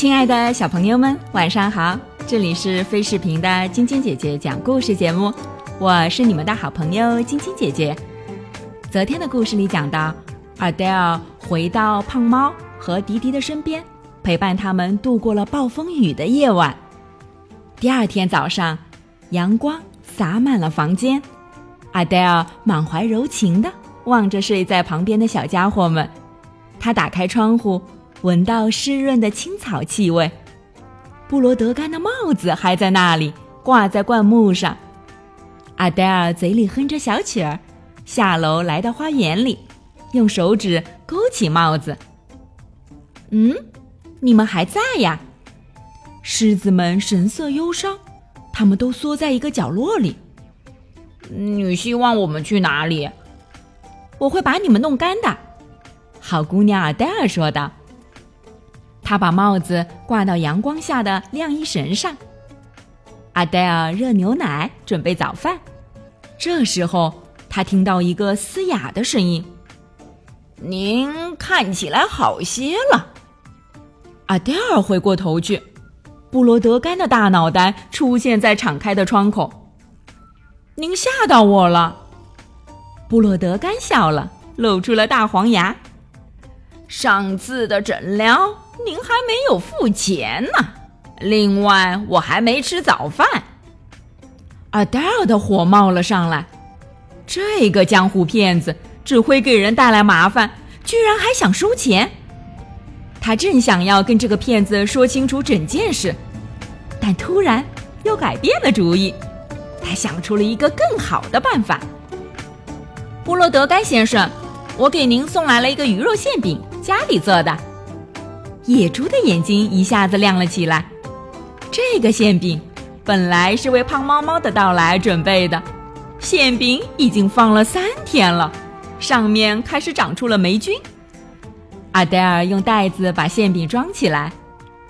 亲爱的小朋友们，晚上好！这里是飞视频的晶晶姐姐讲故事节目，我是你们的好朋友晶晶姐姐。昨天的故事里讲到，阿黛尔回到胖猫和迪迪的身边，陪伴他们度过了暴风雨的夜晚。第二天早上，阳光洒满了房间，阿黛尔满怀柔情地望着睡在旁边的小家伙们，她打开窗户，闻到湿润的青草气味。布罗德干的帽子还在那里，挂在灌木上。阿黛尔嘴里哼着小曲儿，下楼来到花园里，用手指勾起帽子。嗯，你们还在呀？狮子们神色忧伤，他们都缩在一个角落里。你希望我们去哪里？我会把你们弄干的。好姑娘阿黛尔说道。他把帽子挂到阳光下的晾衣绳上。阿黛尔热牛奶，准备早饭。这时候，他听到一个嘶哑的声音：“您看起来好些了。”阿黛尔回过头去，布罗德干的大脑袋出现在敞开的窗口。“您吓到我了。”布罗德干笑了，露出了大黄牙。“上次的诊疗。”您还没有付钱呢，另外我还没吃早饭。阿黛尔的火冒了上来，这个江湖骗子只会给人带来麻烦，居然还想收钱。他正想要跟这个骗子说清楚整件事，但突然又改变了主意。他想出了一个更好的办法。布洛德甘先生，我给您送来了一个鱼肉馅饼，家里做的。野猪的眼睛一下子亮了起来。这个馅饼本来是为胖猫猫的到来准备的，馅饼已经放了三天了，上面开始长出了霉菌。阿黛尔用袋子把馅饼装起来，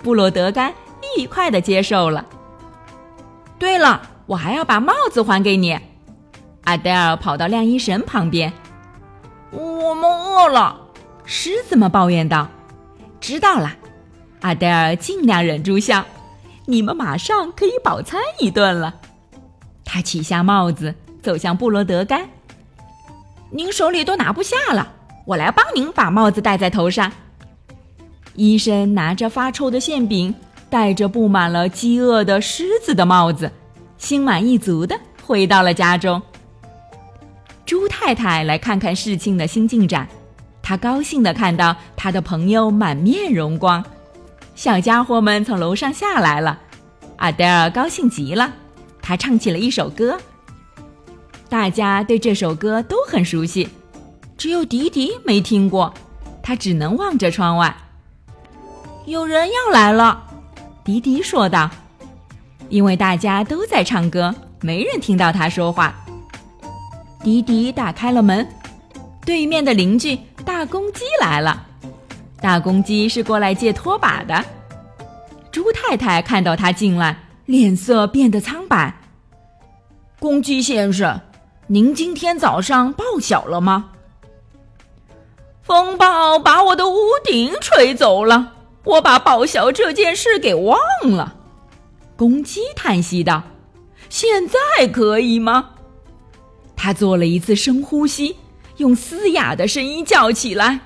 布罗德甘愉快的接受了。对了，我还要把帽子还给你。阿黛尔跑到晾衣绳旁边。我们饿了，狮子们抱怨道。知道了，阿黛尔尽量忍住笑。你们马上可以饱餐一顿了。他取下帽子，走向布罗德干。您手里都拿不下了，我来帮您把帽子戴在头上。医生拿着发臭的馅饼，戴着布满了饥饿的狮子的帽子，心满意足的回到了家中。猪太太来看看事情的新进展。他高兴地看到他的朋友满面荣光，小家伙们从楼上下来了。阿黛尔高兴极了，他唱起了一首歌。大家对这首歌都很熟悉，只有迪迪没听过，他只能望着窗外。有人要来了，迪迪说道。因为大家都在唱歌，没人听到他说话。迪迪打开了门，对面的邻居。大公鸡来了，大公鸡是过来借拖把的。猪太太看到他进来，脸色变得苍白。公鸡先生，您今天早上报晓了吗？风暴把我的屋顶吹走了，我把报晓这件事给忘了。公鸡叹息道：“现在可以吗？”他做了一次深呼吸。用嘶哑的声音叫起来：“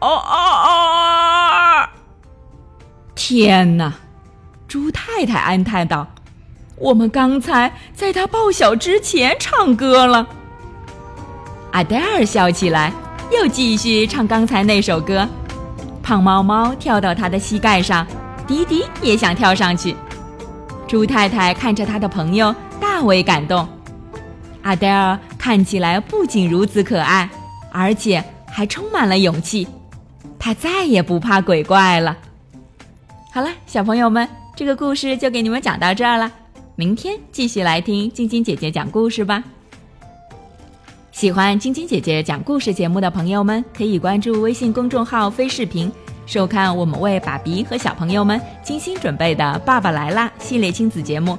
哦哦哦！”天哪！猪太太哀叹道：“我们刚才在他报晓之前唱歌了。”阿黛尔笑起来，又继续唱刚才那首歌。胖猫猫跳到他的膝盖上，迪迪也想跳上去。猪太太看着他的朋友，大为感动。阿黛尔看起来不仅如此可爱，而且还充满了勇气。他再也不怕鬼怪了。好了，小朋友们，这个故事就给你们讲到这儿了。明天继续来听晶晶姐姐讲故事吧。喜欢晶晶姐姐讲故事节目的朋友们，可以关注微信公众号“飞视频”，收看我们为爸比和小朋友们精心准备的《爸爸来啦》系列亲子节目。